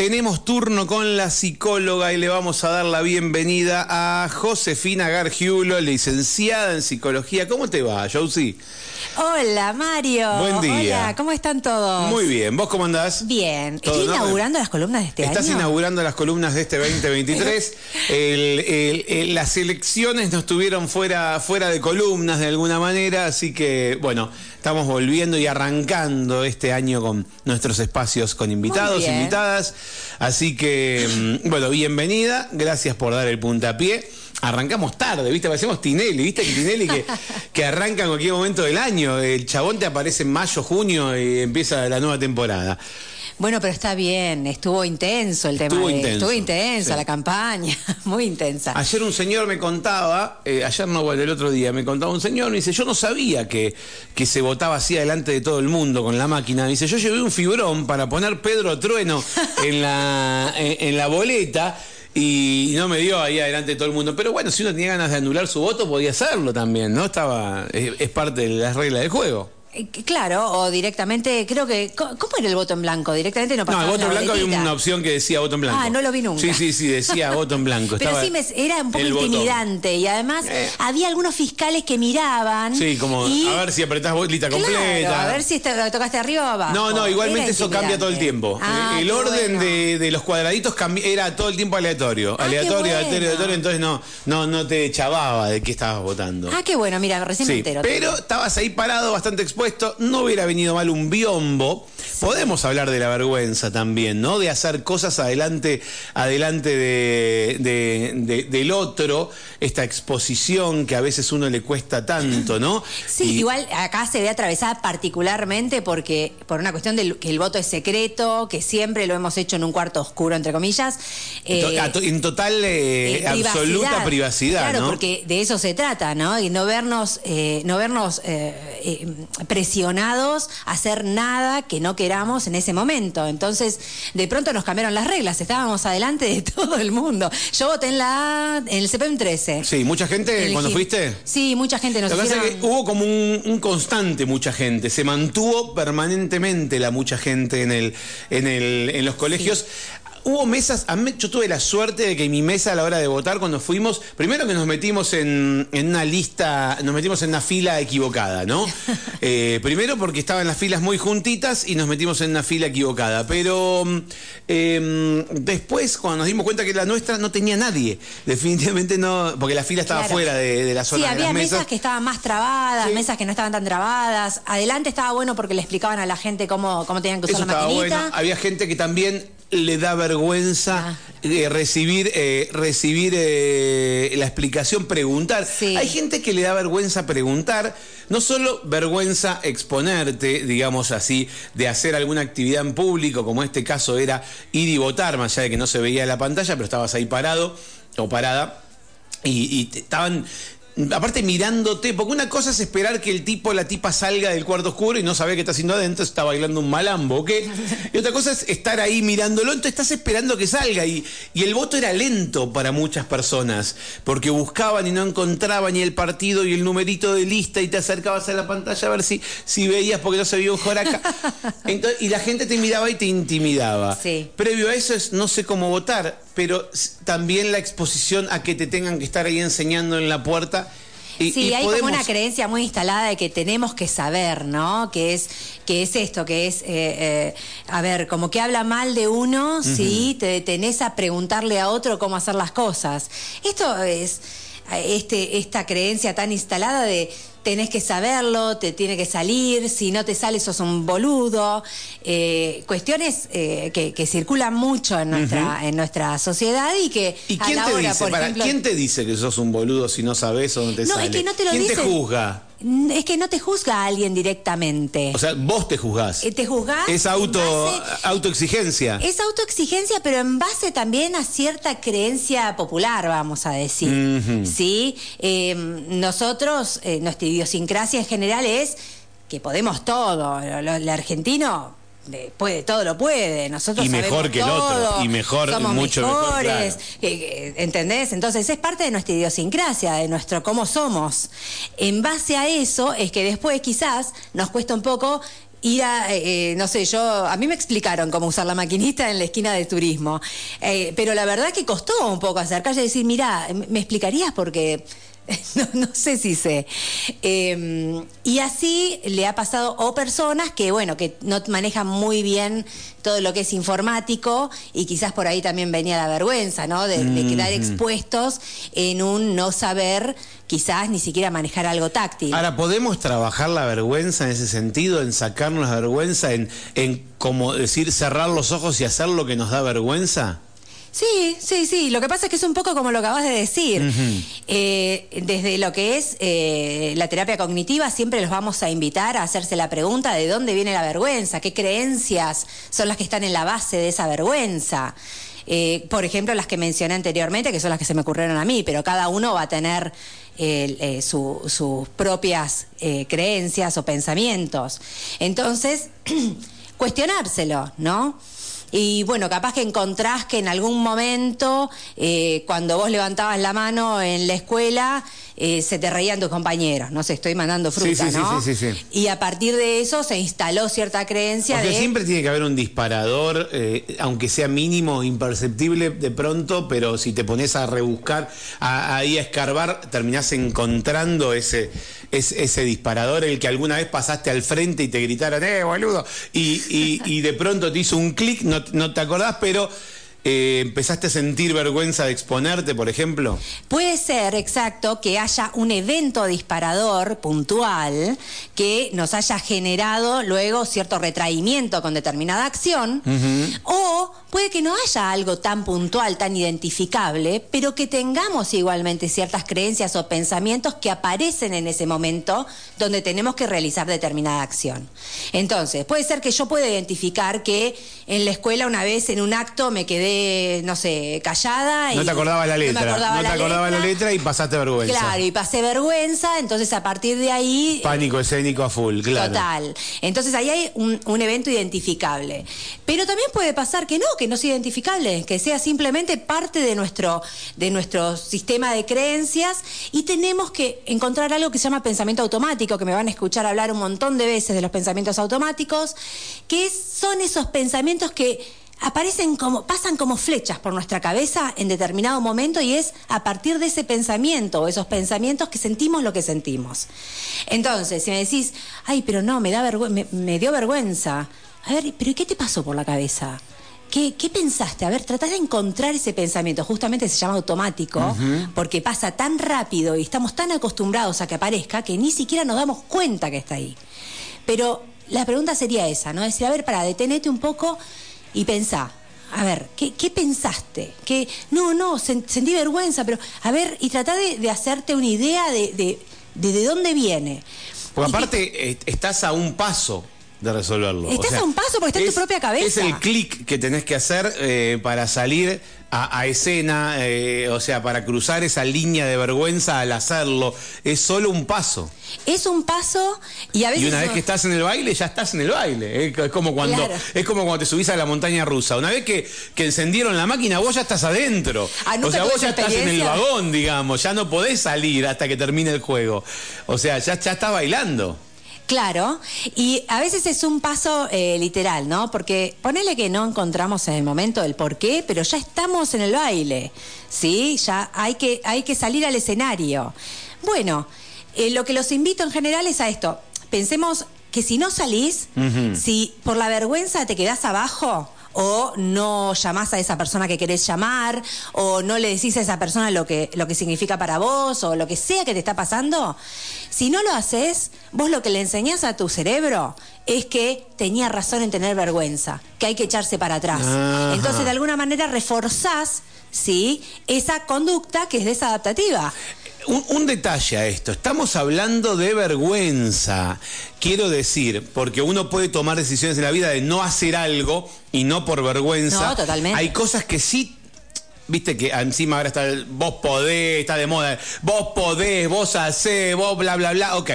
tenemos turno con la psicóloga y le vamos a dar la bienvenida a Josefina Gargiulo, licenciada en psicología. ¿Cómo te va, Josie? Hola, Mario. Buen día. Hola, ¿cómo están todos? Muy bien. ¿Vos cómo andás? Bien. ¿Todo Estoy inaugurando las columnas de este Estás año. inaugurando las columnas de este 2023. El- el- el- las elecciones nos tuvieron fuera, fuera de columnas de alguna manera, así que bueno, estamos volviendo y arrancando este año con nuestros espacios con invitados, invitadas. Así que, mm, bueno, bienvenida, gracias por dar el puntapié. Arrancamos tarde, ¿viste? Parecemos Tinelli, ¿viste? Que Tinelli que, que arranca en cualquier momento del año. El chabón te aparece en mayo, junio y empieza la nueva temporada. Bueno, pero está bien. Estuvo intenso el tema. Estuvo de- intenso, Estuvo intensa sí. la campaña. Muy intensa. Ayer un señor me contaba, eh, ayer no, bueno, el otro día, me contaba un señor, me dice, yo no sabía que, que se votaba así adelante de todo el mundo con la máquina. Me dice, yo llevé un fibrón para poner Pedro Trueno en la, en, en la boleta. Y no me dio ahí adelante de todo el mundo. Pero bueno, si uno tenía ganas de anular su voto, podía hacerlo también, ¿no? Estaba. Es, es parte de las reglas del juego. Eh, Claro, o directamente, creo que. ¿Cómo era el voto en blanco? Directamente no No, pasaba el voto en la blanco había una opción que decía voto en blanco. Ah, no lo vi nunca. Sí, sí, sí, decía voto en blanco. Pero Estaba sí, me- era un poco botón. intimidante. Y además Eh. había algunos fiscales que miraban. Sí, como y- a ver si apretás bolita Claro, completa. a ver si está- tocaste arriba o abajo. No, no, igualmente eso cambia todo el tiempo. Ah, el orden bueno. de, de los cuadraditos era todo el tiempo aleatorio. Ah, aleatorio, bueno. aleatorio, aleatorio, entonces no, no, no te chavaba de qué estabas votando. Ah, qué bueno, mira, recién me Sí, entero. pero estabas ahí parado, bastante expuesto, no hubiera venido mal un biombo. Podemos hablar de la vergüenza también, ¿no? De hacer cosas adelante, adelante de, de- de- del otro, esta exposición que a veces uno le cuesta tanto, ¿no? Sí, Y- igual acá se ve atravesada particularmente porque por una cuestión de que el voto es secreto, que siempre lo hemos hecho en un cuarto oscuro, entre comillas. En eh, en total eh, eh, absoluta privacidad, Claro, ¿no? porque de eso se trata, ¿no? Y no vernos, no vernos presionados a hacer nada que no queramos en ese momento. Entonces, de pronto nos cambiaron las reglas, estábamos adelante de todo el mundo. Yo voté en la en el CPM 13. Sí, mucha gente Elegí. cuando fuiste. Sí, mucha gente nos Lo que pasa es que hubo como un, un constante mucha gente, se mantuvo permanentemente la mucha gente en el, en el, en los colegios. Hubo mesas, yo tuve la suerte de que mi mesa a la hora de votar cuando fuimos, primero que nos metimos en, en una lista, nos metimos en una fila equivocada, ¿no? Eh, primero porque estaban las filas muy juntitas y nos metimos en una fila equivocada, pero eh, después cuando nos dimos cuenta que la nuestra no tenía nadie, definitivamente no, porque la fila estaba Claro. fuera de, de la zona Sí, de había las mesas. mesas que estaban más trabadas, Sí. mesas que no estaban tan trabadas. Adelante estaba bueno porque le explicaban a la gente cómo, cómo tenían que usar Eso la maquinita. bueno. Había gente que también le da vergüenza Ah. eh, recibir, eh, recibir eh, la explicación, preguntar. Sí. Hay gente que le da vergüenza preguntar, no solo vergüenza exponerte, digamos así, de hacer alguna actividad en público, como este caso era ir y votar, más allá de que no se veía la pantalla, pero estabas ahí parado o parada y, y estaban aparte mirándote, porque una cosa es esperar que el tipo o la tipa salga del cuarto oscuro y no sabe qué está haciendo adentro, está bailando un malambo, ¿ok? Y otra cosa es estar ahí mirándolo, entonces estás esperando que salga y, y el voto era lento para muchas personas, porque buscaban y no encontraban y el partido y el numerito de lista y te acercabas a la pantalla a ver si, si veías porque no se veía un joraca. Entonces, y la gente te miraba y te intimidaba. Sí. Previo a eso es no sé cómo votar, pero también la exposición a que te tengan que estar ahí enseñando en la puerta. Y, Sí, y hay podemos- como una creencia muy instalada de que tenemos que saber, ¿no? Que es, que es esto, que es, eh, eh, a ver, como que habla mal de uno, sí, te detenés a preguntarle a otro cómo hacer las cosas. Esto es este, esta creencia tan instalada de tenés que saberlo, te tiene que salir, si no te sale sos un boludo, eh, cuestiones eh, que, que circulan mucho en nuestra, en nuestra sociedad y que ¿Y a quién la te hora, dice? por Para, ejemplo, ¿Quién te dice que sos un boludo si no sabes o no te No, sale? es que no te lo ¿Quién te juzga? Es que no te juzga a alguien directamente. O sea, vos te juzgás. Eh, te juzgás Es auto, base- autoexigencia. es autoexigencia, pero en base también a cierta creencia popular, vamos a decir. ¿Sí? Eh, nosotros, eh, nuestra idiosincrasia en general es que podemos todo. Lo- lo- El argentino puede, todo lo puede. Nosotros Y mejor que el otro, y mejor, somos mucho mejor, mejores, claro. eh, eh, ¿entendés? Entonces es parte de nuestra idiosincrasia, de nuestro cómo somos. En base a eso es que después quizás nos cuesta un poco ir a, eh, no sé, yo, a mí me explicaron cómo usar la maquinita en la esquina de turismo, eh, pero la verdad que costó un poco acercarse y decir, mira, ¿me explicarías? Porque no, no, sé si sé. Eh, y así le ha pasado o personas que, bueno, que no manejan muy bien todo lo que es informático y quizás por ahí también venía la vergüenza, ¿no? De, de quedar expuestos en un no saber quizás ni siquiera manejar algo táctil. Ahora, ¿podemos trabajar la vergüenza en ese sentido, en sacarnos la vergüenza, en, en como decir, cerrar los ojos y hacer lo que nos da vergüenza? Sí, sí, sí. Lo que pasa es que es un poco como lo acabas de decir. eh, desde lo que es eh, la terapia cognitiva, siempre los vamos a invitar a hacerse la pregunta de dónde viene la vergüenza, qué creencias son las que están en la base de esa vergüenza. Eh, por ejemplo, las que mencioné anteriormente, que son las que se me ocurrieron a mí, pero cada uno va a tener eh, su, sus propias eh, creencias o pensamientos. Entonces, cuestionárselo, ¿no? Y bueno, capaz que encontrás que en algún momento, eh, cuando vos levantabas la mano en la escuela, eh, se te reían tus compañeros. No sé, estoy mandando fruta, sí, sí, ¿no? Sí, sí, sí, Y a partir de eso se instaló cierta creencia Porque de. siempre tiene que haber un disparador, eh, aunque sea mínimo, imperceptible de pronto, pero si te pones a rebuscar, a- ahí a escarbar, terminás encontrando ese, ese, ese disparador, el que alguna vez pasaste al frente y te gritaron, ¡eh, boludo! Y, y- y de pronto te hizo un clic, no, no te acordás, pero eh, empezaste a sentir vergüenza de exponerte, por ejemplo. Puede ser, exacto, que haya un evento disparador puntual que nos haya generado luego cierto retraimiento con determinada acción, o puede que no haya algo tan puntual, tan identificable, pero que tengamos igualmente ciertas creencias o pensamientos que aparecen en ese momento donde tenemos que realizar determinada acción. Entonces, puede ser que yo pueda identificar que en la escuela una vez en un acto me quedé, no sé, callada. No y te acordabas la no me letra, acordaba no te la acordabas la letra. letra y pasaste vergüenza. Claro, y pasé vergüenza, entonces a partir de ahí... Pánico escénico a full, claro. Total. Entonces ahí hay un, un evento identificable. Pero también puede pasar que no, que no sea identificable, que sea simplemente parte de nuestro, de nuestro sistema de creencias y tenemos que encontrar algo que se llama pensamiento automático, que me van a escuchar hablar un montón de veces de los pensamientos automáticos, que son esos pensamientos que aparecen como, pasan como flechas por nuestra cabeza en determinado momento y es a partir de ese pensamiento o esos pensamientos que sentimos lo que sentimos. Entonces, si me decís, ay, pero no, me da vergüenza, me, dio vergüenza. A ver, pero ¿y qué te pasó por la cabeza? ¿Qué, qué pensaste? A ver, tratá de encontrar ese pensamiento. Justamente se llama automático, porque pasa tan rápido y estamos tan acostumbrados a que aparezca que ni siquiera nos damos cuenta que está ahí. Pero la pregunta sería esa, ¿no? Decir, a ver, para, detenete un poco y pensá. A ver, ¿qué, qué pensaste? Que no, no, sen- sentí vergüenza, pero a ver, y tratá de, de hacerte una idea de, de, de, de dónde viene. Porque Y aparte eh, estás a un paso de resolverlo. Estás a un paso porque está en tu propia cabeza. Es el clic que tenés que hacer eh, para salir a, a escena, eh, o sea, para cruzar esa línea de vergüenza al hacerlo. Es solo un paso. es un paso y a veces... Y una vez que estás en el baile, ya estás en el baile. Es como cuando, Claro. es como cuando te subís a la montaña rusa. Una vez que, que encendieron la máquina, vos ya estás adentro. Ah, ¿nunca o sea, vos ya estás en el vagón, digamos. Ya no podés salir hasta que termine el juego. O sea, ya, ya estás bailando. Claro, y a veces es un paso eh, literal, ¿no? Porque ponele que no encontramos en el momento el por qué, pero ya estamos en el baile, ¿sí? Ya hay que, hay que salir al escenario. Bueno, eh, lo que los invito en general es a esto. Pensemos que si no salís, si por la vergüenza te quedás abajo, o no llamás a esa persona que querés llamar, o no le decís a esa persona lo que, lo que significa para vos, o lo que sea que te está pasando, si no lo haces, vos lo que le enseñás a tu cerebro es que tenía razón en tener vergüenza, que hay que echarse para atrás. Ajá. Entonces, de alguna manera, reforzás, ¿sí? Esa conducta que es desadaptativa. Un, un detalle a esto, estamos hablando de vergüenza, quiero decir, porque uno puede tomar decisiones en la vida de no hacer algo y no por vergüenza. No, totalmente. Hay cosas que sí, viste que encima ahora está el vos podés, está de moda, vos podés, vos hacés, vos bla, bla, bla, ok.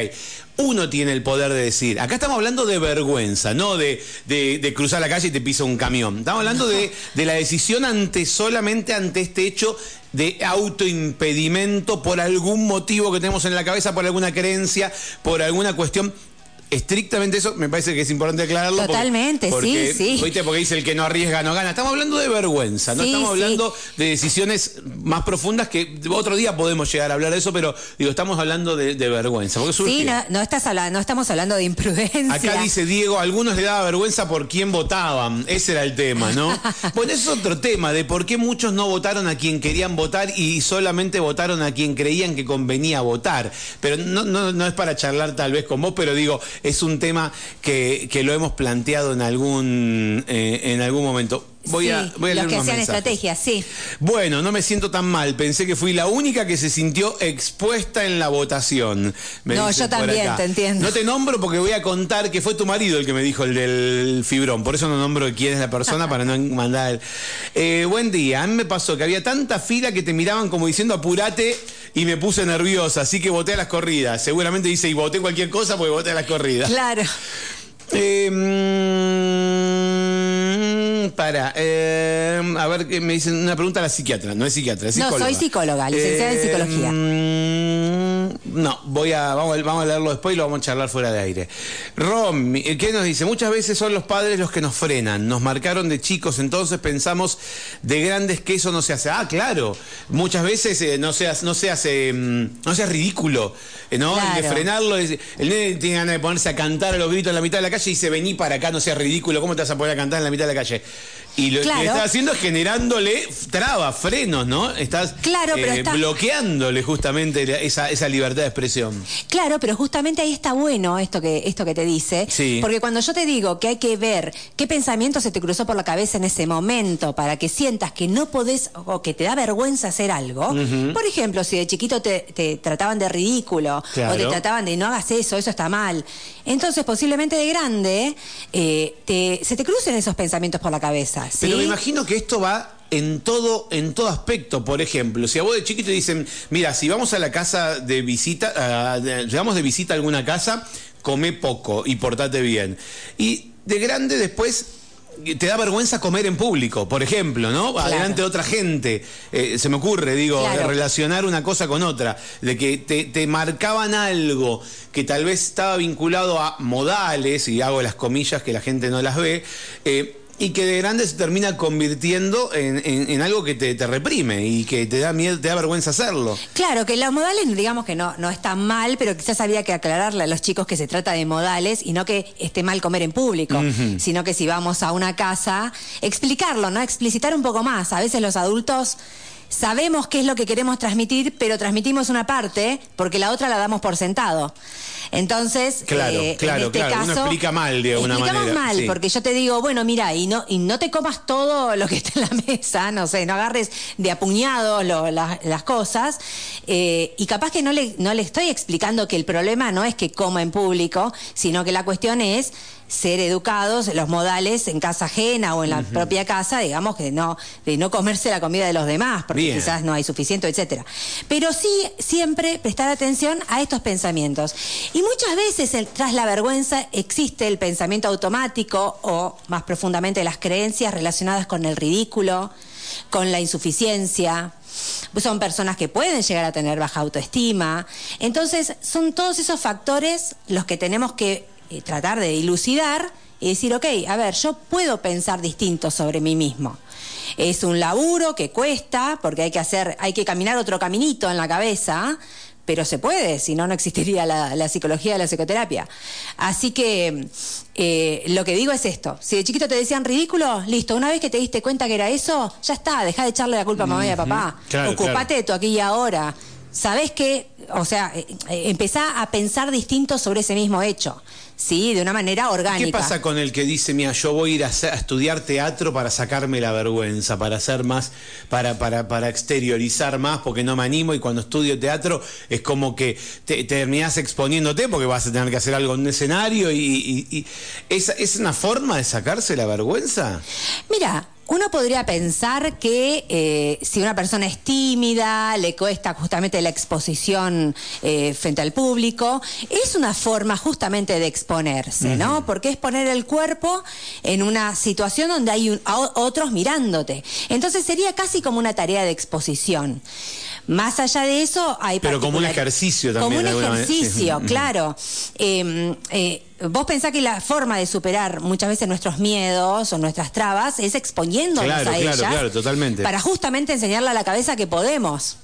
Uno tiene el poder de decir, acá estamos hablando de vergüenza, no de, de- de cruzar la calle y te pisa un camión. Estamos hablando de, de la decisión ante solamente ante este hecho de autoimpedimento por algún motivo que tenemos en la cabeza, por alguna creencia, por alguna cuestión. Estrictamente eso, me parece que es importante aclararlo. Totalmente, porque, sí, sí. ¿viste? Porque dice el que no arriesga no gana. Estamos hablando de vergüenza, no estamos sí. hablando de decisiones más profundas que otro día podemos llegar a hablar de eso, pero digo, estamos hablando de, de vergüenza. Porque Sí, no, no estás hablando, no estamos hablando de imprudencia. Acá dice Diego, a algunos le daba vergüenza por quién votaban. Ese era el tema, ¿no? bueno, ese es otro tema de por qué muchos no votaron a quien querían votar y solamente votaron a quien creían que convenía votar. Pero no, no, no es para charlar tal vez con vos, pero digo, es un tema que, que lo hemos planteado en algún, eh, en algún momento. Voy Sí, a, voy a leer los que unos hacían mensajes. estrategias, sí. Bueno, no me siento tan mal. Pensé que fui la única que se sintió expuesta en la votación. Me No, yo también, te entiendo. No te nombro porque voy a contar que fue tu marido el que me dijo el del fibrón. Por eso no nombro quién es la persona para no mandar. Eh, buen día. A mí me pasó que había tanta fila que te miraban como diciendo apurate y me puse nerviosa. Así que voté a las corridas. Seguramente dice y voté cualquier cosa porque voté a las corridas. Claro. Eh, mm, para, eh, a ver, que me dicen una pregunta a la psiquiatra, no es psiquiatra, es No, soy psicóloga, licenciada en psicología. mm, no, voy a, vamos, a- vamos a leerlo después y lo vamos a charlar fuera de aire. Rom, eh, ¿qué nos dice? Muchas veces son los padres los que nos frenan, nos marcaron de chicos, entonces pensamos de grandes que eso no se hace. Ah, claro, muchas veces eh, no seas, no seas, no seas ridículo, eh, ¿no? El de Claro. frenarlo, el nene tiene ganas de ponerse a cantar a los gritos en la mitad de la calle y dice, vení para acá, no seas ridículo, ¿cómo te vas a poner a cantar en la mitad de la calle? Y lo Claro. que estás haciendo es generándole trabas, frenos, ¿no? Estás Claro, pero eh, está- bloqueándole justamente esa, esa libertad de expresión. Claro, pero justamente ahí está bueno esto que, esto que te dice. Sí. Porque cuando yo te digo que hay que ver qué pensamiento se te cruzó por la cabeza en ese momento para que sientas que no podés o que te da vergüenza hacer algo. Por ejemplo, si de chiquito te, te trataban de ridículo o te trataban de no hagas eso, eso está mal. Entonces, posiblemente de grande, eh, te- se te crucen esos pensamientos por la cabeza. ¿Sí? Pero me imagino que esto va en todo, en todo aspecto. Por ejemplo, si a vos de chiquito dicen, mira, si vamos a la casa de visita, ah, de- llegamos de visita a alguna casa, come poco y portate bien. Y de grande después te da vergüenza comer en público, por ejemplo, ¿no? Claro. Adelante de otra gente. Eh, se me ocurre, digo, Claro. de relacionar una cosa con otra, de que te, te marcaban algo que tal vez estaba vinculado a modales, y hago las comillas que la gente no las ve, eh, y que de grande se termina convirtiendo en, en- en algo que te, te reprime y que te da miedo, te da vergüenza hacerlo. Claro, que los modales, digamos que no, no están mal, pero quizás había que aclararle a los chicos que se trata de modales y no que esté mal comer en público, sino que si vamos a una casa, explicarlo, ¿no? Explicitar un poco más. A veces los adultos sabemos qué es lo que queremos transmitir, pero transmitimos una parte porque la otra la damos por sentado. Entonces, Claro, eh, claro, en este claro. Uno caso, explica mal de alguna explicamos manera, mal, sí. porque yo te digo, bueno, mira, y no, y no te comas todo lo que está en la mesa, no sé, no agarres de apuñado lo- la- las cosas, eh, y capaz que no le, no le estoy explicando que el problema no es que coma en público, sino que la cuestión es ser educados, los modales en casa ajena o en la propia casa, digamos que no, de no comerse la comida de los demás, porque Bien. quizás no hay suficiente, etcétera. Pero sí siempre prestar atención a estos pensamientos. Y muchas veces el- tras la vergüenza existe el pensamiento automático o más profundamente las creencias relacionadas con el ridículo, con la insuficiencia. Son personas que pueden llegar a tener baja autoestima. Entonces, son todos esos factores los que tenemos que eh, tratar de dilucidar y decir, ok, a ver, yo puedo pensar distinto sobre mí mismo. Es un laburo que cuesta, porque hay que hacer, hay que caminar otro caminito en la cabeza, pero se puede, si no, no existiría la, la psicología, la psicoterapia. Así que eh, lo que digo es esto: si de chiquito te decían ridículo, listo, una vez que te diste cuenta que era eso, ya está, deja de echarle la culpa a mamá y a papá. Claro, Ocupate claro. de tu aquí y ahora. ¿Sabés qué? O sea, eh, eh, empezá a pensar distinto sobre ese mismo hecho, ¿sí? De una manera orgánica. ¿Qué pasa con el que dice, mira, yo voy a ir a, estudiar teatro para sacarme la vergüenza, para hacer más, para, para, para exteriorizar más, porque no me animo y cuando estudio teatro es como que te, terminás exponiéndote porque vas a tener que hacer algo en un escenario y, y- y- ¿es, ¿es una forma de sacarse la vergüenza? Mira, uno podría pensar que eh, si una persona es tímida, le cuesta justamente la exposición eh, frente al público, es una forma justamente de exponerse, ¿no? Porque es poner el cuerpo en una situación donde hay un- a- otros mirándote. Entonces sería casi como una tarea de exposición. Más allá de eso, hay Pero como un ejercicio Como también, un manera, sí. ejercicio, claro. Eh, eh, vos pensás que la forma de superar muchas veces nuestros miedos o nuestras trabas es exponiéndonos Claro, a claro, ellas. claro, totalmente. Para justamente enseñarle a la cabeza que podemos.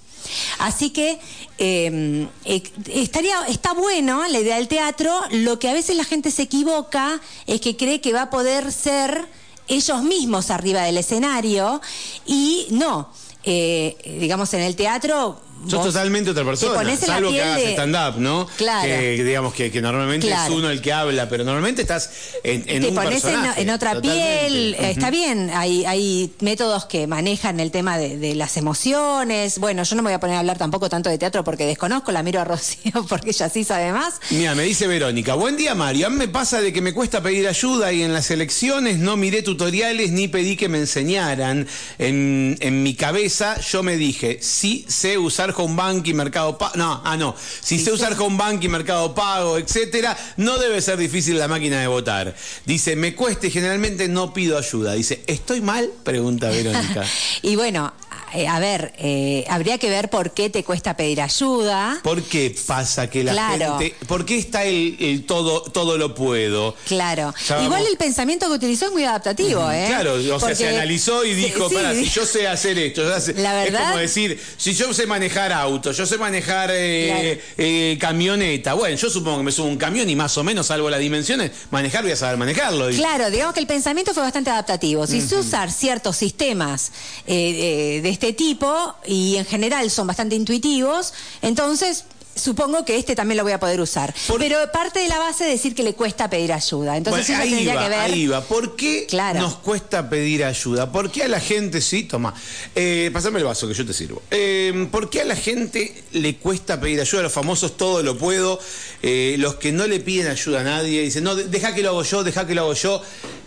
Así que eh, eh, estaría, está bueno la idea del teatro. Lo que a veces la gente se equivoca es que cree que va a poder ser ellos mismos arriba del escenario y no. Eh, digamos, en el teatro. Sos totalmente otra persona, salvo que hagas de- stand-up, ¿no? Claro. Que, digamos que, que normalmente Claro. es uno el que habla, pero normalmente estás en, en te un pones en, personaje. en otra totalmente. piel, eh, está bien, hay, hay métodos que manejan el tema de, de las emociones. Bueno, yo no me voy a poner a hablar tampoco tanto de teatro porque desconozco, la miro a Rocío porque ella sí sabe más. Mira, me dice Verónica, buen día Mario, a mí me pasa de que me cuesta pedir ayuda y en las elecciones no miré tutoriales ni pedí que me enseñaran. En, en mi cabeza yo me dije, sí sé usar home bank y mercado pago, no, ah no, si sé usar home bank y mercado pago, etcétera, no debe ser difícil la máquina de votar. Dice, me cuesta y generalmente no pido ayuda. Dice, ¿estoy mal? Pregunta Verónica. Y bueno, eh, a ver, eh, habría que ver por qué te cuesta pedir ayuda. ¿Por qué pasa que la Claro. gente, por qué está el, el todo, todo lo puedo? Claro. Igual el pensamiento que utilizó es muy adaptativo, ¿eh? Claro, o sea, se analizó y dijo, sí, para, si yo sé hacer esto, yo sé- La es verdad- como decir, si yo sé manejar auto, yo sé manejar eh, camioneta, bueno, yo supongo que me subo un camión y más o menos, salvo las dimensiones, manejar voy a saber manejarlo. Y- Claro, digamos que el pensamiento fue bastante adaptativo. Si sé usar ciertos sistemas de este tipo, y en general son bastante intuitivos, entonces supongo que este también lo voy a poder usar. Por- Pero parte de la base es decir que le cuesta pedir ayuda. Entonces Bueno, tendría va, que ver. ahí va. ¿Por qué Claro. nos cuesta pedir ayuda? ¿Por qué a la gente, sí, toma, eh, pasame el vaso que yo te sirvo. Eh, ¿Por qué a la gente le cuesta pedir ayuda? Los famosos todo lo puedo, eh, los que no le piden ayuda a nadie, dicen, no, de- deja que lo hago yo, deja que lo hago yo.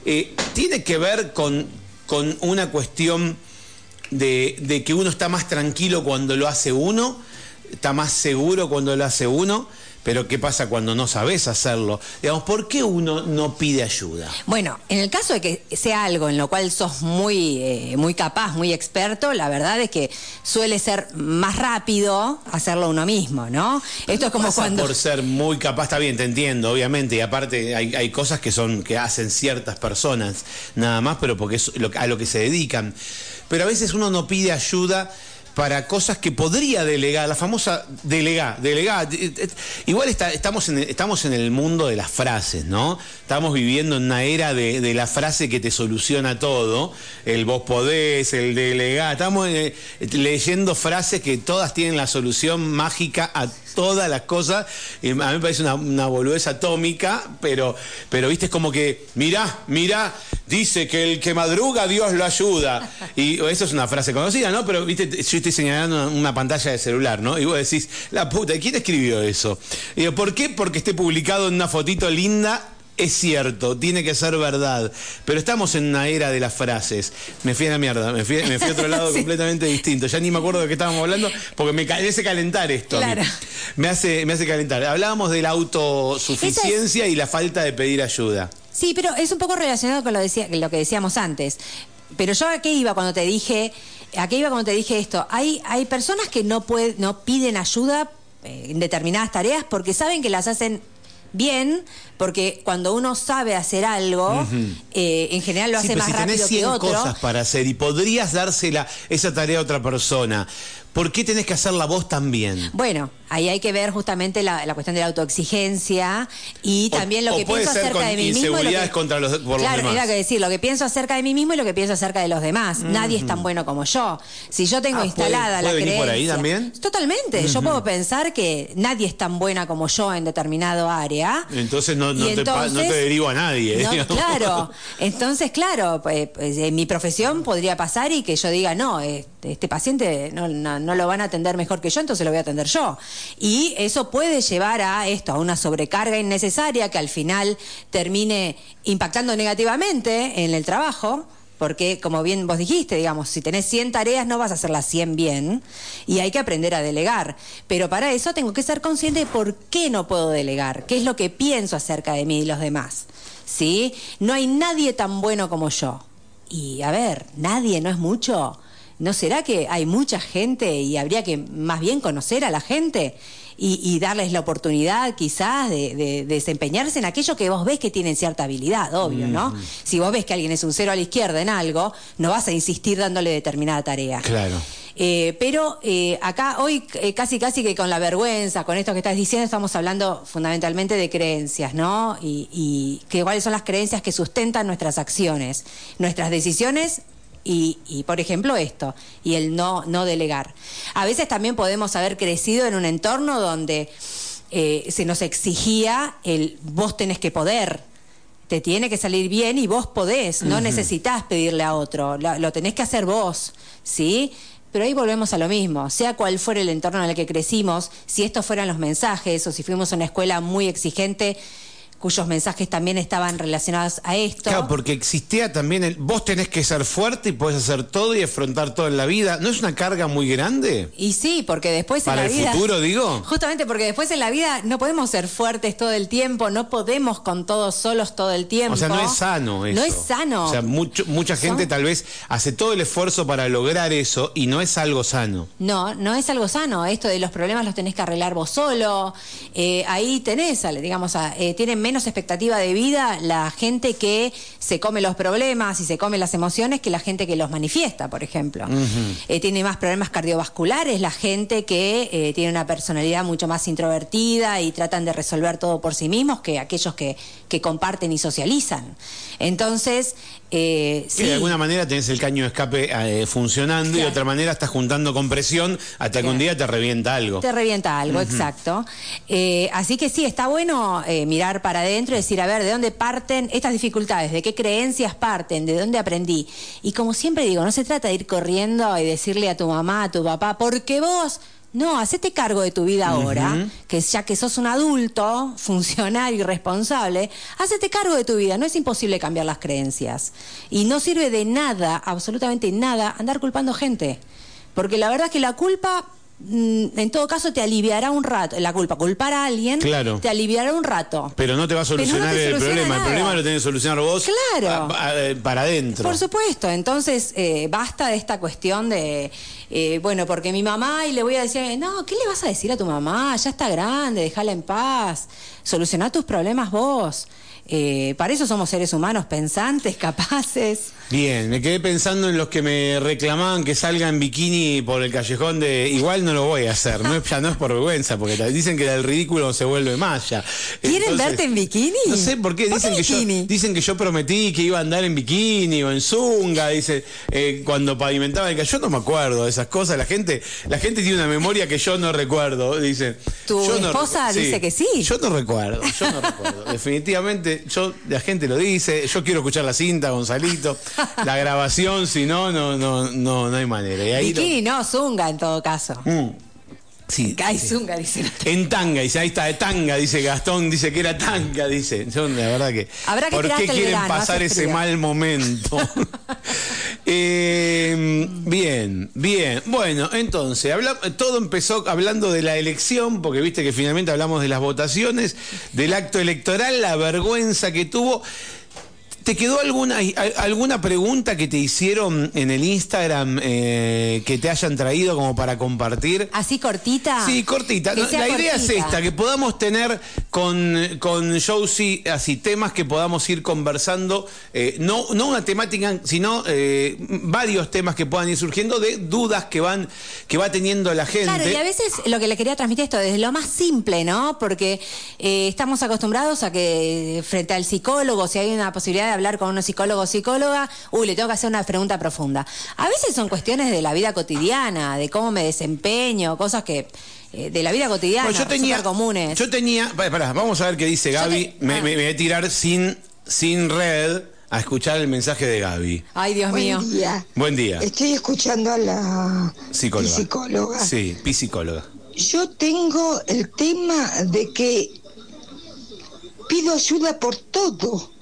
Eh, tiene que ver con, con una cuestión de, de que uno está más tranquilo cuando lo hace uno, está más seguro cuando lo hace uno, pero ¿qué pasa cuando no sabes hacerlo? Digamos, ¿por qué uno no pide ayuda? Bueno, en el caso de que sea algo en lo cual sos muy, eh, muy capaz, muy experto, la verdad es que suele ser más rápido hacerlo uno mismo, ¿no? Esto es como Pasa cuando. por ser muy capaz, está bien, te entiendo, obviamente, y aparte hay, hay cosas que son que hacen ciertas personas, nada más, pero porque es lo- a lo que se dedican. Pero a veces uno no pide ayuda para cosas que podría delegar, la famosa delegar, delegar. Eh, eh, Igual estamos, en estamos en el mundo de las frases, ¿no? Estamos viviendo en una era de, la frase que te soluciona todo, el vos podés, el delegar. Estamos eh, leyendo frases que todas tienen la solución mágica a todas las cosas. Y a mí me parece una, una boludez atómica, pero, pero viste, es como que, mirá, mirá, dice que el que madruga Dios lo ayuda. Y eso es una frase conocida, ¿no? Pero viste, yo estoy señalando una, una pantalla de celular, ¿no? Y vos decís, la puta, ¿quién escribió eso? Y digo, ¿por qué? Porque esté publicado en una fotito linda. Es cierto, tiene que ser verdad, pero estamos en una era de las frases. Me fui a la mierda, me fui, me fui a otro lado Sí. completamente distinto. Ya ni me acuerdo de qué estábamos hablando, porque me hace calentar esto. Claro. Me hace, me hace calentar. Hablábamos de la autosuficiencia y la falta de pedir ayuda. Sí, pero es un poco relacionado con lo, decía, lo que decíamos antes. Pero yo a qué iba cuando te dije, a qué iba cuando te dije esto. Hay, hay personas que no no piden ayuda eh, en determinadas tareas porque saben que las hacen bien, porque cuando uno sabe hacer algo, eh, en general lo Sí, hace más si tenés rápido 100 que otro. cosas para hacer y podrías dársela esa tarea a otra persona, ¿por qué tenés que hacerla vos también? Bueno, ahí hay que ver justamente la, la cuestión de la autoexigencia y O- también lo que pienso acerca de mí mismo. y lo que- contra los- por los claro, demás. era que decir, lo que pienso acerca de mí mismo y lo que pienso acerca de los demás. Nadie es tan bueno como yo. Si yo tengo Ah, instalada ¿puede- la puede por creencia. ahí también? Totalmente. Yo puedo pensar que nadie es tan buena como yo en determinado área. Entonces no, no te, no te derivo a nadie. no, claro. Entonces, claro, pues, pues, en mi profesión podría pasar y que yo diga, no, este, este paciente no- no lo van a atender mejor que yo, entonces lo voy a atender yo. Y eso puede llevar a esto, a una sobrecarga innecesaria que al final termine impactando negativamente en el trabajo. Porque, como bien vos dijiste, digamos, si tenés 100 tareas no vas a hacerlas 100 bien y hay que aprender a delegar. Pero para eso tengo que ser consciente de por qué no puedo delegar, qué es lo que pienso acerca de mí y los demás. ¿Sí? No hay nadie tan bueno como yo. Y a ver, nadie no es mucho. ¿No será que hay mucha gente y habría que más bien conocer a la gente? Y, darles la oportunidad quizás de, desempeñarse en aquello que vos ves que tienen cierta habilidad, obvio, ¿no? Si vos ves que alguien es un cero a la izquierda en algo, no vas a insistir dándole determinada tarea. Claro. Eh, pero eh, acá hoy eh, casi casi que con la vergüenza, con esto que estás diciendo, estamos hablando fundamentalmente de creencias, ¿no? Y, y que cuáles son las creencias que sustentan nuestras acciones, nuestras decisiones y, por ejemplo esto, y el no, no delegar. A veces también podemos haber crecido en un entorno donde eh, se nos exigía el vos tenés que poder, te tiene que salir bien y vos podés, no necesitas pedirle a otro, lo, lo, tenés que hacer vos, ¿sí? Pero ahí volvemos a lo mismo, sea cual fuera el entorno en el que crecimos, si estos fueran los mensajes o si fuimos a una escuela muy exigente, cuyos mensajes también estaban relacionados a esto. Claro, porque existía también el vos tenés que ser fuerte y podés hacer todo y afrontar todo en la vida. ¿No es una carga muy grande? Y sí, porque después en la vida. Para el futuro, digo. Justamente porque después en la vida no podemos ser fuertes todo el tiempo, no podemos con todos solos todo el tiempo. O sea, no es sano eso. No es sano. O sea, mucha gente tal vez hace todo el esfuerzo para lograr eso y no es algo sano. No, no es algo sano. Esto de los problemas los tenés que arreglar vos solo. Eh, ahí tenés, digamos, eh, tienen menos menos expectativa de vida la gente que se come los problemas y se come las emociones que la gente que los manifiesta, por ejemplo. Eh, tiene más problemas cardiovasculares la gente que eh, tiene una personalidad mucho más introvertida y tratan de resolver todo por sí mismos que aquellos que, que comparten y socializan. Entonces, eh, sí. de alguna manera tenés el caño de escape eh, funcionando y de otra manera estás juntando con presión hasta que un día te revienta algo. Te revienta algo, exacto. Eh, así que sí, está bueno mirar para adentro y decir, a ver, ¿de dónde parten estas dificultades? ¿De qué creencias parten? ¿De dónde aprendí? Y como siempre digo, no se trata de ir corriendo y decirle a tu mamá, a tu papá, porque vos no, hacete cargo de tu vida ahora, que ya que sos un adulto, funcionario y responsable, hacete cargo de tu vida. No es imposible cambiar las creencias. Y no sirve de nada, absolutamente nada, andar culpando gente. Porque la verdad es que la culpa en todo caso te aliviará un rato la culpa culpar a alguien te aliviará un rato. Pero no te va a solucionar el problema. El problema lo tenés que solucionar vos claro. para adentro. Por supuesto. Entonces eh, basta de esta cuestión de eh, bueno porque mi mamá y le voy a decir no qué le vas a decir a tu mamá ya está grande déjala en paz. Solucionar tus problemas vos eh, para eso somos seres humanos pensantes, capaces. Bien, me quedé pensando en los que me reclamaban que salga en bikini por el callejón de. Igual no lo voy a hacer, no es, ya no es por vergüenza, porque dicen que el ridículo se vuelve malla. ¿Quieren verte en bikini? No sé por qué, dicen, que yo, dicen que yo prometí que iba a andar en bikini o en zunga, dice, eh, cuando pavimentaba el callejón. Yo no me acuerdo de esas cosas, la gente, la gente tiene una memoria que yo no recuerdo, dice. ¿Tu esposa dice que sí? Yo no recuerdo, yo no recuerdo. Definitivamente yo, la gente lo dice, yo quiero escuchar la cinta, Gonzalito, la grabación, si no, no, no, no, no hay manera. Y ahí Bikini, no, zunga en todo caso. Mm. Sí, dice. En tanga, dice, ahí está, de tanga, dice Gastón, dice que era tanga, dice. Yo, la verdad que. ¿Por qué quieren pasar ese mal momento? Eh, bien, bien. Bueno, entonces, todo empezó hablando de la elección, porque viste que finalmente hablamos de las votaciones, del acto electoral, la vergüenza que tuvo. ¿Te quedó alguna, alguna pregunta que te hicieron en el Instagram eh, que te hayan traído como para compartir? ¿Así cortita? Sí, cortita. la idea es esta, que podamos tener con, con Josie así temas que podamos ir conversando, eh, no, no una temática, sino eh, varios temas que puedan ir surgiendo de dudas que van que va teniendo la gente. Claro, y a veces lo que le quería transmitir esto desde lo más simple, ¿no? Porque estamos acostumbrados a que frente al psicólogo, si hay una posibilidad de hablar con un psicólogo o psicóloga, uy, le tengo que hacer una pregunta profunda. A veces son cuestiones de la vida cotidiana, de cómo me desempeño, cosas que eh, de la vida cotidiana, yo tenía, comunes. Yo tenía, pará, vamos a ver qué dice Gaby. me, voy a tirar sin, sin red a escuchar el mensaje de Gaby. Ay, Dios mío. Buen día. Buen día. Estoy escuchando a la psicóloga. psicóloga. Sí, psicóloga. Yo tengo el tema de que pido ayuda por todo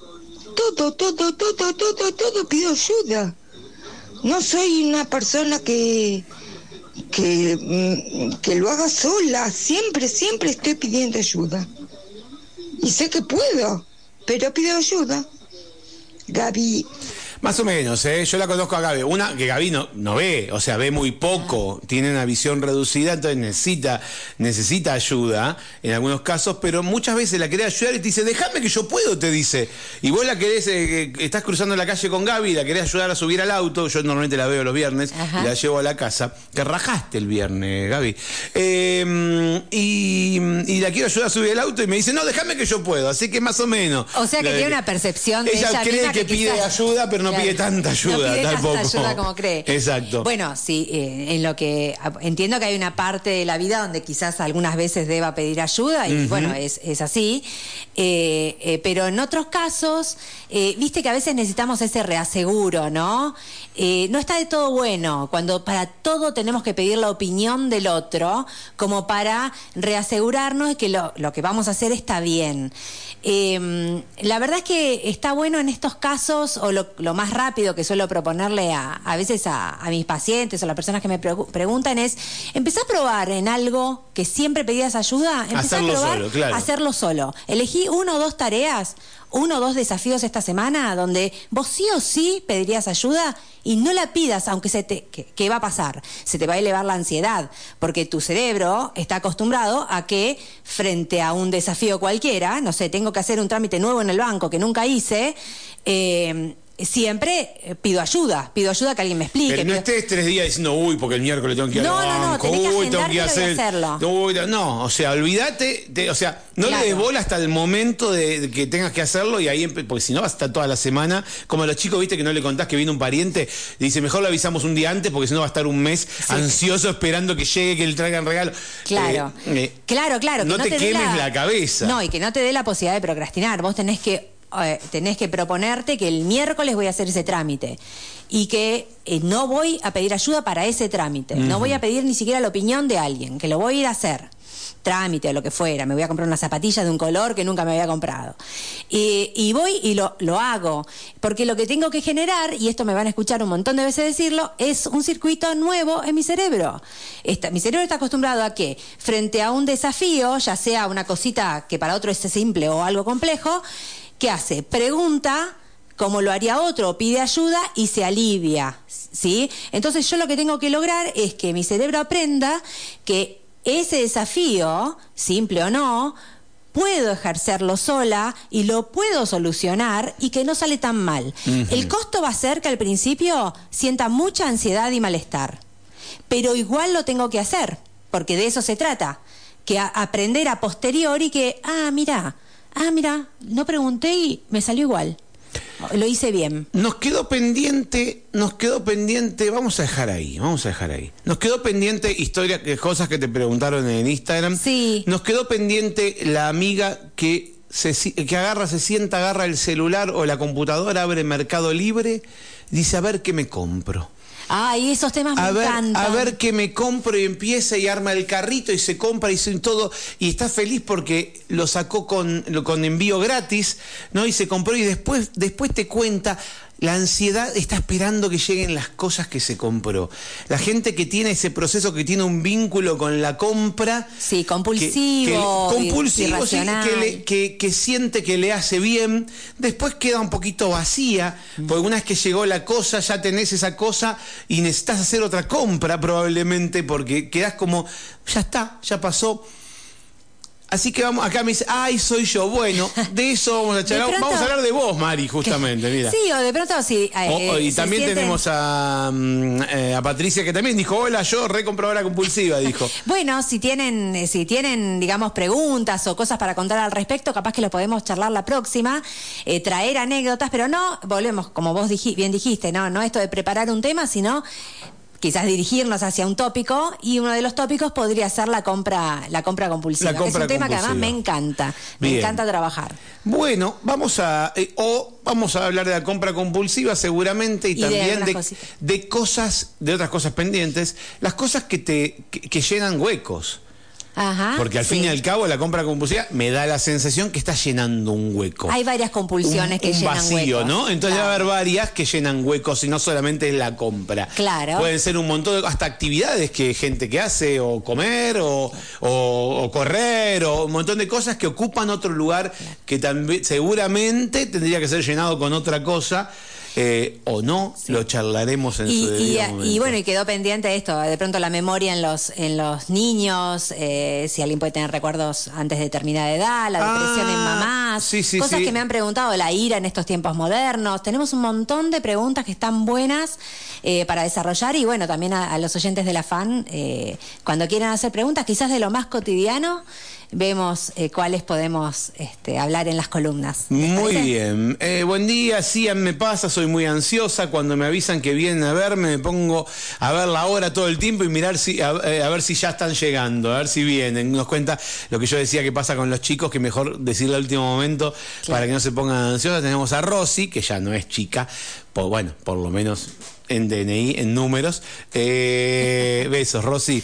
todo, todo, todo, todo, todo pido ayuda. No soy una persona que, que, mm, que lo haga sola. Siempre, siempre estoy pidiendo ayuda. Y sé que puedo, pero pido ayuda. Gaby. Más o menos, ¿eh? yo la conozco a Gaby. Una que Gaby no, no ve, o sea, ve muy poco, tiene una visión reducida, entonces necesita, necesita ayuda en algunos casos, pero muchas veces la querés ayudar y te dice, déjame que yo puedo, te dice. Y vos la querés, eh, que estás cruzando la calle con Gaby, la querés ayudar a subir al auto, yo normalmente la veo los viernes y la llevo a la casa. Te rajaste el viernes, Gaby. Eh, y, y la quiero ayudar a subir al auto y me dice, no, déjame que yo puedo, así que más o menos. O sea que La tiene una percepción de ella ella cree que, pide quizás- ayuda, pero no Claro. pide tanta ayuda No pide tampoco. tanta ayuda como cree. Exacto. Bueno, sí, eh, en lo que entiendo que hay una parte de la vida donde quizás algunas veces deba pedir ayuda y bueno, es, es así. Eh, eh, pero en otros casos, viste que a veces necesitamos ese reaseguro, ¿no? No está de todo bueno cuando para todo tenemos que pedir la opinión del otro como para reasegurarnos de que lo, lo que vamos a hacer está bien. Eh, la verdad es que está bueno en estos casos, o lo, lo más rápido que suelo proponerle a, a veces a, a mis pacientes o a las personas que me pregu- preguntan es, empezá a probar en algo que siempre pedías ayuda, empezá Hacerlo a probar solo, claro. hacerlo solo. Elegí uno o dos tareas, uno o dos desafíos esta semana donde vos sí o sí pedirías ayuda y no la pidas, aunque se te... ¿Qué, va a pasar? Se te va a elevar la ansiedad, porque tu cerebro está acostumbrado a que frente a un desafío cualquiera, no sé, tengo que hacer un trámite nuevo en el banco que nunca hice, eh, siempre eh, pido ayuda, pido ayuda que alguien me explique. Pero no pido- estés tres días diciendo, uy, porque el miércoles tengo que ir No, al no, no, banco, que uy, tengo que hacer. hacerlo. Uy, no, o sea, olvídate, de- o sea, no Claro. le des bola hasta el momento de, de que tengas que hacerlo y ahí, porque si no vas a estar toda la semana, como a los chicos, viste, que no le contás que viene un pariente, dice, mejor lo avisamos un día antes porque si no va a estar un mes ansioso esperando que llegue, que le traigan regalo. Claro, Eh, eh, claro, claro. que No, te, quemes la... cabeza. No, y que no te dé la posibilidad de procrastinar. Vos tenés que, eh, tenés que proponerte que el miércoles voy a hacer ese trámite y que eh, no voy a pedir ayuda para ese trámite. No voy a pedir ni siquiera la opinión de alguien, que lo voy a ir a hacer. Trámite o lo que fuera, me voy a comprar unas zapatillas de un color que nunca me había comprado. Y, y voy y lo, lo hago, porque lo que tengo que generar, y esto me van a escuchar un montón de veces decirlo, es un circuito nuevo en mi cerebro. Está- mi cerebro está acostumbrado a que frente a un desafío, ya sea una cosita que para otro es simple o algo complejo, ¿qué hace? Pregunta como lo haría otro, pide ayuda y se alivia, ¿sí? Entonces yo lo que tengo que lograr es que mi cerebro aprenda que ese desafío, simple o no, puedo ejercerlo sola y lo puedo solucionar y que no sale tan mal. El costo va a ser que al principio sienta mucha ansiedad y malestar, pero igual lo tengo que hacer, porque de eso se trata, que a- aprender a posteriori que, ah, mira, ah, mira, no pregunté y me salió igual. Lo hice bien. Nos quedó pendiente, nos quedó pendiente, vamos a dejar ahí, vamos a dejar ahí. Nos quedó pendiente historias, que- cosas que te preguntaron en Instagram. Sí. Nos quedó pendiente la amiga que se, que agarra, se sienta, agarra el celular o la computadora, abre Mercado Libre, dice a ver qué me compro. Ay, esos temas me A ver, encantan. a ver qué me compro y empieza y arma el carrito y se compra y se- todo y está feliz porque lo sacó con, con envío gratis, ¿no? Y se compró y después, después te cuenta. La ansiedad está esperando que lleguen las cosas que se compró. La gente que tiene ese proceso, que tiene un vínculo con la compra. Sí, compulsivo, que- que- compulsivo, sí, que, le- que- que siente que le hace bien. Después queda un poquito vacía, porque una vez que llegó la cosa, ya tenés esa cosa y necesitas hacer otra compra probablemente, porque quedás como, ya está, ya pasó. Así que vamos, acá me dice, ay, soy yo. Bueno, de eso vamos a charlar. pronto- Vamos a hablar de vos, Mari, justamente, mira. Sí, o de pronto sí. eh, O- y también sienten- tenemos a, mm, eh, a Patricia que también dijo, hola, yo recompradora compulsiva, dijo. Bueno, si tienen, eh, si tienen, digamos, preguntas o cosas para contar al respecto, capaz que lo podemos charlar la próxima, eh, traer anécdotas, pero no, volvemos, como vos bien dijiste, no, no esto de preparar un tema, sino quizás dirigirnos hacia un tópico y uno de los tópicos podría ser la compra, la compra compulsiva. La compra es un tema que además me encanta, me encanta trabajar. Bueno, vamos a eh, o vamos a hablar de la compra compulsiva seguramente y, Y de también de, cositas. de cosas, de otras cosas pendientes, las cosas que te que, que llenan huecos. Ajá. Porque al sí. fin y al cabo la compra compulsiva me da la sensación que está llenando un hueco. Hay varias compulsiones un, que un llenan vacío, huecos. ¿no? Entonces Claro. va a haber varias que llenan huecos y no solamente es la compra. Claro. Pueden ser un montón de hasta actividades que gente que hace, o comer, o, o- o correr, o un montón de cosas que ocupan otro lugar que también seguramente tendría que ser llenado con otra cosa. Eh, o no, lo charlaremos en su Y, debido y- momento. y bueno, y quedó pendiente esto, de pronto la memoria en los, en los niños, eh, si alguien puede tener recuerdos antes de determinada edad, la depresión en Ah, mamás, sí, sí, cosas que me han preguntado, la ira en estos tiempos modernos. Tenemos un montón de preguntas que están buenas eh, para desarrollar y bueno, también a, a los oyentes de la FAN, eh, cuando quieran hacer preguntas, quizás de lo más cotidiano, vemos eh, cuáles podemos este, hablar en las columnas. ¿Les Muy bien. Eh, buen día, sí, me pasa, soy muy ansiosa. Cuando me avisan que vienen a verme, me pongo a ver la hora todo el tiempo y mirar si, a, eh, a ver si ya están llegando, a ver si vienen. Nos cuenta lo que yo decía que pasa con los chicos, que mejor decirlo al último momento para que no se pongan ansiosas. Tenemos a Rosy, que ya no es chica, por, bueno, por lo menos en DNI, en números. Besos, Rosy.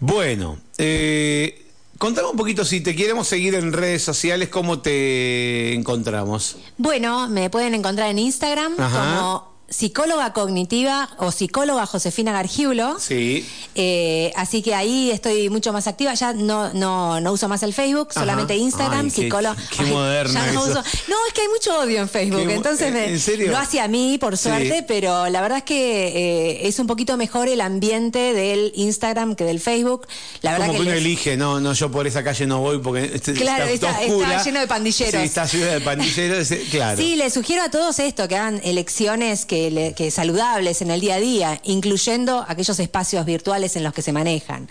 Bueno, eh, contame un poquito si te queremos seguir en redes sociales, ¿cómo te encontramos? Bueno, me pueden encontrar en Instagram Ajá. como psicóloga cognitiva o psicóloga Josefina Gargiulo. Sí. Eh, así que ahí estoy mucho más activa. Ya no, no, no uso más el Facebook, Ajá. solamente Instagram, qué- psicóloga. qué moderna ya no, eso. uso- No, es que hay mucho odio en Facebook. Qué entonces me, ¿en serio? lo hace a mí, por Sí. suerte, pero la verdad es que eh, es un poquito mejor el ambiente del Instagram que del Facebook. La verdad Como que uno les- elige, no, no, yo por esa calle no voy porque este- Claro, está, está- oscura. está lleno de pandilleros. Sí, está lleno de pandilleros, claro. Sí, les sugiero a todos esto, que hagan elecciones que, le- que saludables en el día a día, incluyendo aquellos espacios virtuales en los que se manejan.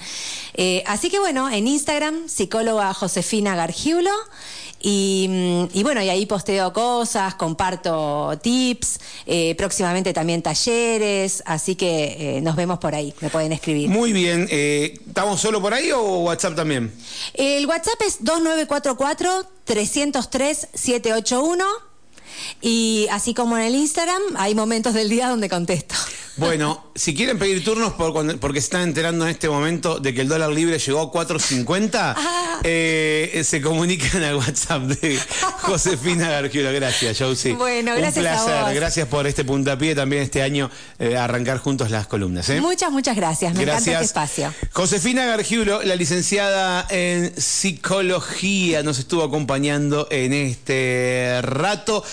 Eh, así que bueno, en Instagram, psicóloga Josefina Gargiulo. Y, mm, y bueno, y ahí posteo cosas, comparto tips, eh, próximamente también talleres, así que eh, nos vemos por ahí, me pueden escribir. Muy bien, eh, ¿estamos solo por ahí o WhatsApp también? El WhatsApp es 2944-303-781 y así como en el Instagram hay momentos del día donde contesto. Bueno, si quieren pedir turnos por cuando- porque se están enterando en este momento de que el dólar libre llegó a 4.50, Ah. eh, se comunican al WhatsApp de Josefina Gargiulo. Gracias, Josie. Bueno, gracias Un a placer. vos. Gracias por este puntapié también este año, eh, arrancar juntos las columnas. ¿eh? Muchas, muchas gracias. Me encanta este espacio. Josefina Gargiulo, la licenciada en psicología, nos estuvo acompañando en este rato.